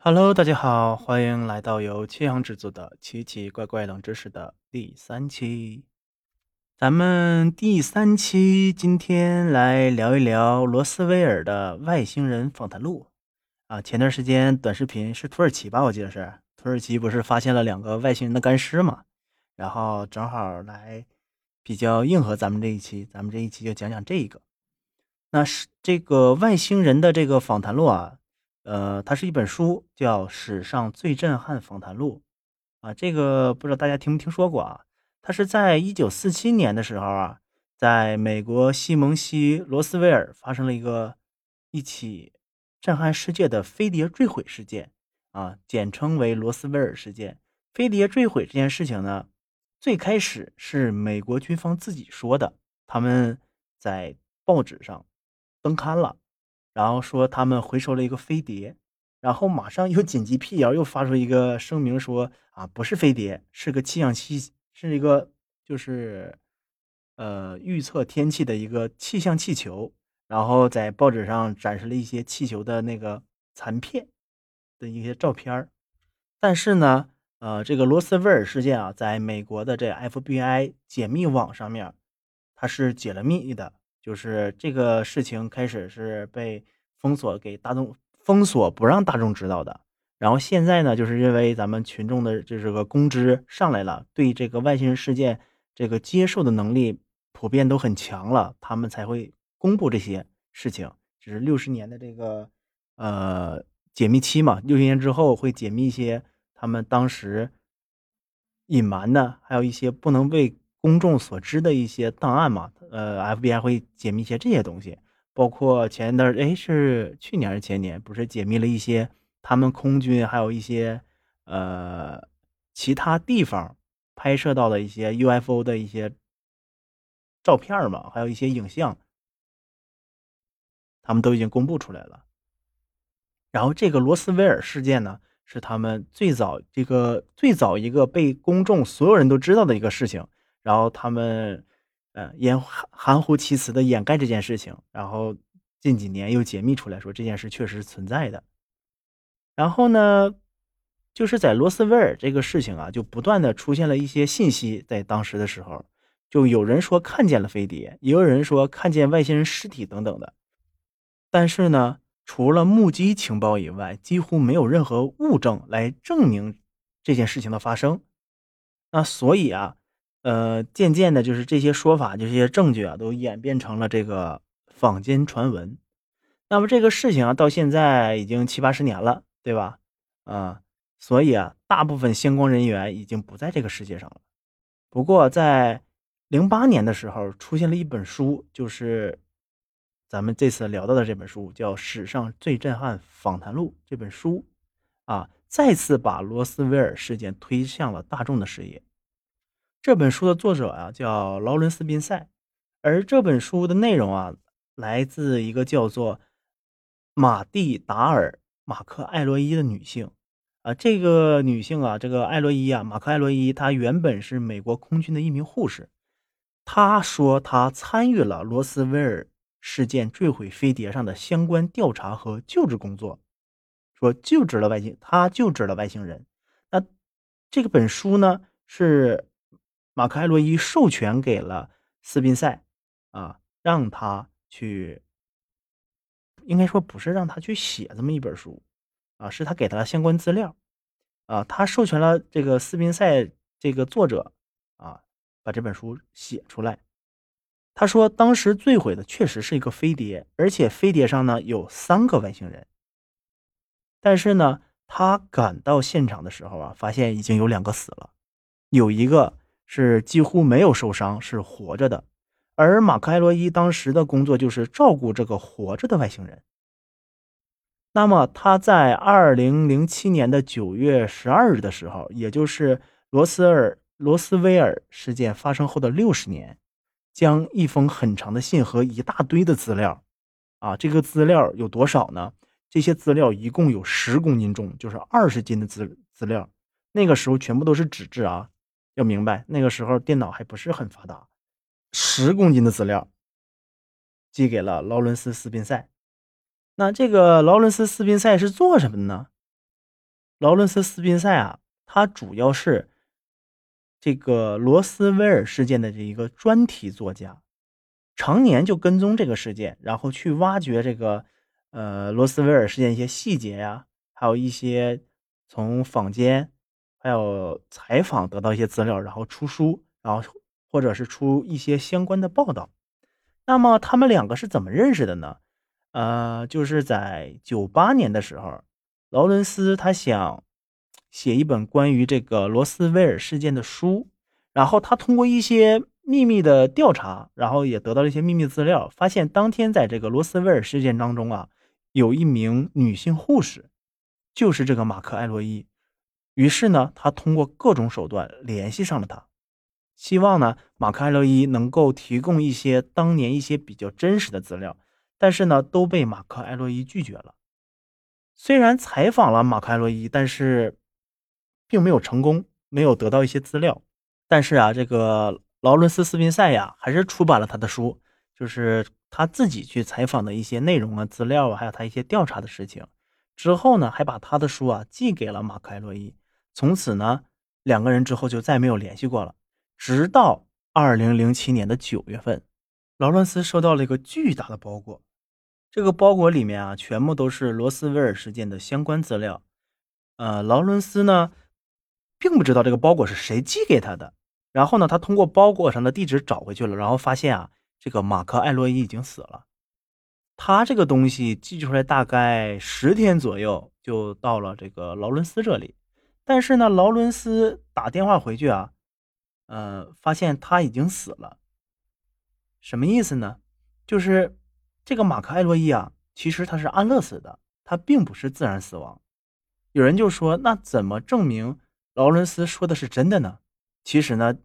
Hello，大家好，欢迎来到由七阳制作的奇奇怪怪冷知识的第三期。咱们第三期今天来聊一聊罗斯威尔的外星人访谈录啊。前段时间短视频是土耳其吧？我记得是土耳其，不是发现了两个外星人的干尸嘛？然后正好来比较硬核咱们这一期，咱们这一期就讲讲这个。那是这个外星人的这个访谈录啊。呃，它是一本书，叫《史上最震撼访谈录》啊，这个不知道大家听没听说过啊？它是在一九四七年的时候啊，在美国西蒙西罗斯威尔发生了一个一起震撼世界的飞碟坠毁事件啊，简称为罗斯威尔事件。飞碟坠毁这件事情呢，最开始是美国军方自己说的，他们在报纸上登刊了。然后说他们回收了一个飞碟，然后马上又紧急辟谣，又发出一个声明说啊，不是飞碟，是个气象气，是一个就是呃预测天气的一个气象气球。然后在报纸上展示了一些气球的那个残片的一些照片但是呢，呃，这个罗斯威尔事件啊，在美国的这 FBI 解密网上面，它是解了密的。就是这个事情开始是被封锁给大众封锁，不让大众知道的。然后现在呢，就是因为咱们群众的这个公知上来了，对这个外星人事件这个接受的能力普遍都很强了，他们才会公布这些事情。只是六十年的这个呃解密期嘛，六十年之后会解密一些他们当时隐瞒的，还有一些不能被公众所知的一些档案嘛。呃，FBI 会解密一些这些东西，包括前一段哎是去年还是前年，不是解密了一些他们空军还有一些呃其他地方拍摄到的一些 UFO 的一些照片嘛，还有一些影像，他们都已经公布出来了。然后这个罗斯威尔事件呢，是他们最早这个最早一个被公众所有人都知道的一个事情，然后他们。呃，掩含含糊其辞的掩盖这件事情，然后近几年又解密出来说这件事确实存在的。然后呢，就是在罗斯威尔这个事情啊，就不断的出现了一些信息，在当时的时候，就有人说看见了飞碟，也有人说看见外星人尸体等等的。但是呢，除了目击情报以外，几乎没有任何物证来证明这件事情的发生。那所以啊。呃，渐渐的，就是这些说法，这些证据啊，都演变成了这个坊间传闻。那么这个事情啊，到现在已经七八十年了，对吧？啊，所以啊，大部分相关人员已经不在这个世界上了。不过在零八年的时候，出现了一本书，就是咱们这次聊到的这本书，叫《史上最震撼访谈录》这本书啊，再次把罗斯威尔事件推向了大众的视野。这本书的作者啊叫劳伦斯·宾塞，而这本书的内容啊来自一个叫做马蒂达尔·马克艾洛伊的女性啊。这个女性啊，这个艾洛伊啊，马克艾洛伊，她原本是美国空军的一名护士。她说她参与了罗斯威尔事件坠毁飞碟上的相关调查和救治工作，说救治了外星，她救治了外星人。那这个本书呢是。马克·艾洛伊授权给了斯宾塞，啊，让他去，应该说不是让他去写这么一本书，啊，是他给他的相关资料，啊，他授权了这个斯宾塞这个作者，啊，把这本书写出来。他说，当时坠毁的确实是一个飞碟，而且飞碟上呢有三个外星人。但是呢，他赶到现场的时候啊，发现已经有两个死了，有一个。是几乎没有受伤，是活着的。而马克·埃罗伊当时的工作就是照顾这个活着的外星人。那么他在二零零七年的九月十二日的时候，也就是罗斯尔罗斯威尔事件发生后的六十年，将一封很长的信和一大堆的资料，啊，这个资料有多少呢？这些资料一共有十公斤重，就是二十斤的资资料。那个时候全部都是纸质啊。要明白，那个时候电脑还不是很发达，十公斤的资料寄给了劳伦斯·斯宾塞。那这个劳伦斯·斯宾塞是做什么的呢？劳伦斯·斯宾塞啊，他主要是这个罗斯威尔事件的这一个专题作家，常年就跟踪这个事件，然后去挖掘这个呃罗斯威尔事件一些细节呀，还有一些从坊间还有采访得到一些资料，然后出书，然后或者是出一些相关的报道。那么他们两个是怎么认识的呢？呃，就是在九八年的时候。劳伦斯他想写一本关于这个罗斯威尔事件的书，然后他通过一些秘密的调查，然后也得到了一些秘密资料，发现当天在这个罗斯威尔事件当中啊，有一名女性护士，就是这个马克·艾洛伊。于是呢，他通过各种手段联系上了他，希望呢马克·艾洛伊能够提供一些当年一些比较真实的资料，但是呢都被马克·艾洛伊拒绝了。虽然采访了马克·艾洛伊，但是并没有成功，没有得到一些资料。但是啊，这个劳伦斯·斯宾塞呀，还是出版了他的书，就是他自己去采访的一些内容啊、资料啊，还有他一些调查的事情。之后呢，还把他的书啊寄给了马克·艾洛伊。从此呢，两个人之后就再没有联系过了。直到二零零七年的九月份，劳伦斯收到了一个巨大的包裹。这个包裹里面啊，全部都是罗斯威尔事件的相关资料。呃，劳伦斯呢，并不知道这个包裹是谁寄给他的。然后呢，他通过包裹上的地址找回去了，然后发现啊，这个马克·艾洛伊已经死了。他这个东西寄出来大概十天左右就到了这个劳伦斯这里，但是呢，劳伦斯打电话回去啊，呃，发现他已经死了。什么意思呢？就是。这个马克·艾洛伊啊，其实他是安乐死的，他并不是自然死亡。有人就说，那怎么证明劳伦斯说的是真的呢？其实呢，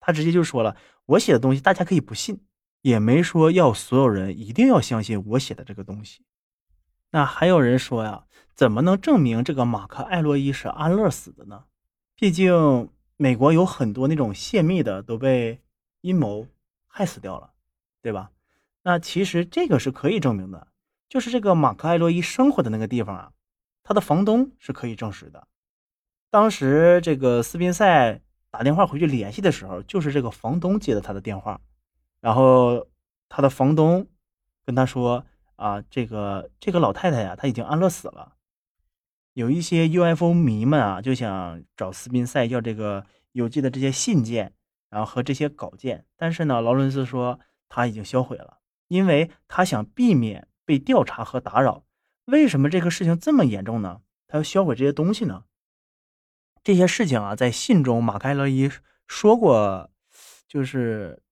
他直接就说了，我写的东西大家可以不信，也没说要所有人一定要相信我写的这个东西。那还有人说呀，怎么能证明这个马克·艾洛伊是安乐死的呢？毕竟美国有很多那种泄密的都被阴谋害死掉了，对吧？那其实这个是可以证明的，就是这个马克·艾洛伊生活的那个地方啊，他的房东是可以证实的。当时这个斯宾塞打电话回去联系的时候，就是这个房东接的他的电话，然后他的房东跟他说：“啊，这个这个老太太呀，她已经安乐死了。”有一些 UFO 迷们啊，就想找斯宾塞要这个邮寄的这些信件，然后和这些稿件，但是呢，劳伦斯说他已经销毁了。因为他想避免被调查和打扰，为什么这个事情这么严重呢？他要销毁这些东西呢？这些事情啊，在信中马凯勒伊说过，就是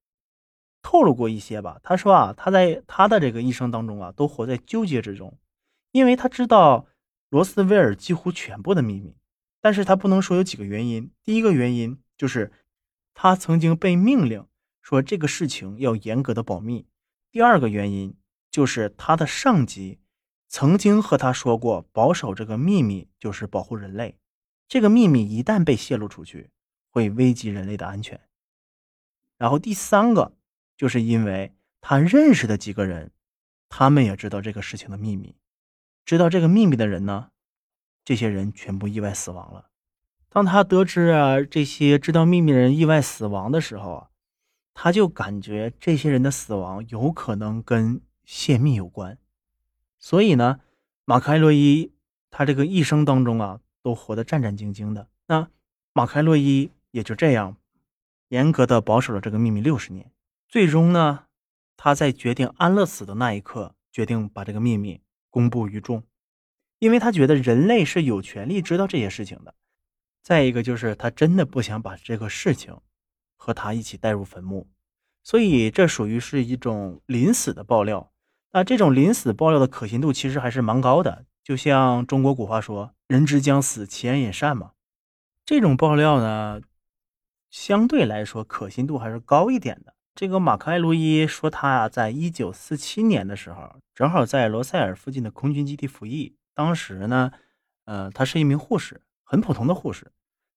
透露过一些吧。他说啊，他在他的这个一生当中啊，都活在纠结之中，因为他知道罗斯威尔几乎全部的秘密，但是他不能说有几个原因。第一个原因就是他曾经被命令说这个事情要严格的保密。第二个原因就是他的上级曾经和他说过，保守这个秘密就是保护人类。这个秘密一旦被泄露出去，会危及人类的安全。然后第三个就是因为他认识的几个人，他们也知道这个事情的秘密。知道这个秘密的人呢，这些人全部意外死亡了。当他得知啊这些知道秘密的人意外死亡的时候啊。他就感觉这些人的死亡有可能跟泄密有关，所以呢，马克·艾洛伊他这个一生当中啊，都活得战战兢兢的。那马克·艾洛伊也就这样严格的保守了这个秘密六十年。最终呢，他在决定安乐死的那一刻，决定把这个秘密公布于众，因为他觉得人类是有权利知道这些事情的。再一个就是他真的不想把这个事情。和他一起带入坟墓，所以这属于是一种临死的爆料。那这种临死爆料的可信度其实还是蛮高的。就像中国古话说“人之将死，其言也善”嘛。这种爆料呢，相对来说可信度还是高一点的。这个马克·艾路伊说，他啊，在一九四七年的时候，正好在罗塞尔附近的空军基地服役。当时呢，呃，他是一名护士，很普通的护士。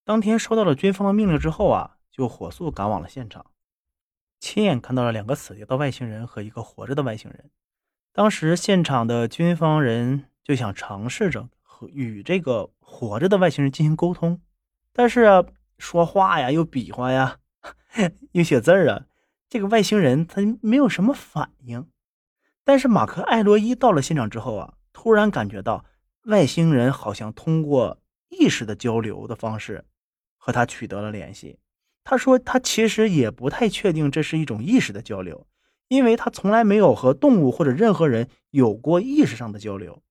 当天收到了军方的命令之后啊。就火速赶往了现场，亲眼看到了两个死掉的外星人和一个活着的外星人。当时现场的军方人就想尝试着和和与这个活着的外星人进行沟通，但是啊，说话呀，又比划呀，又写字儿啊，这个外星人他没有什么反应。但是马克·艾洛伊到了现场之后啊，突然感觉到外星人好像通过意识的交流的方式和他取得了联系。他说他其实也不太确定这是一种意识的交流，因为他从来没有和动物或者任何人有过意识上的交流。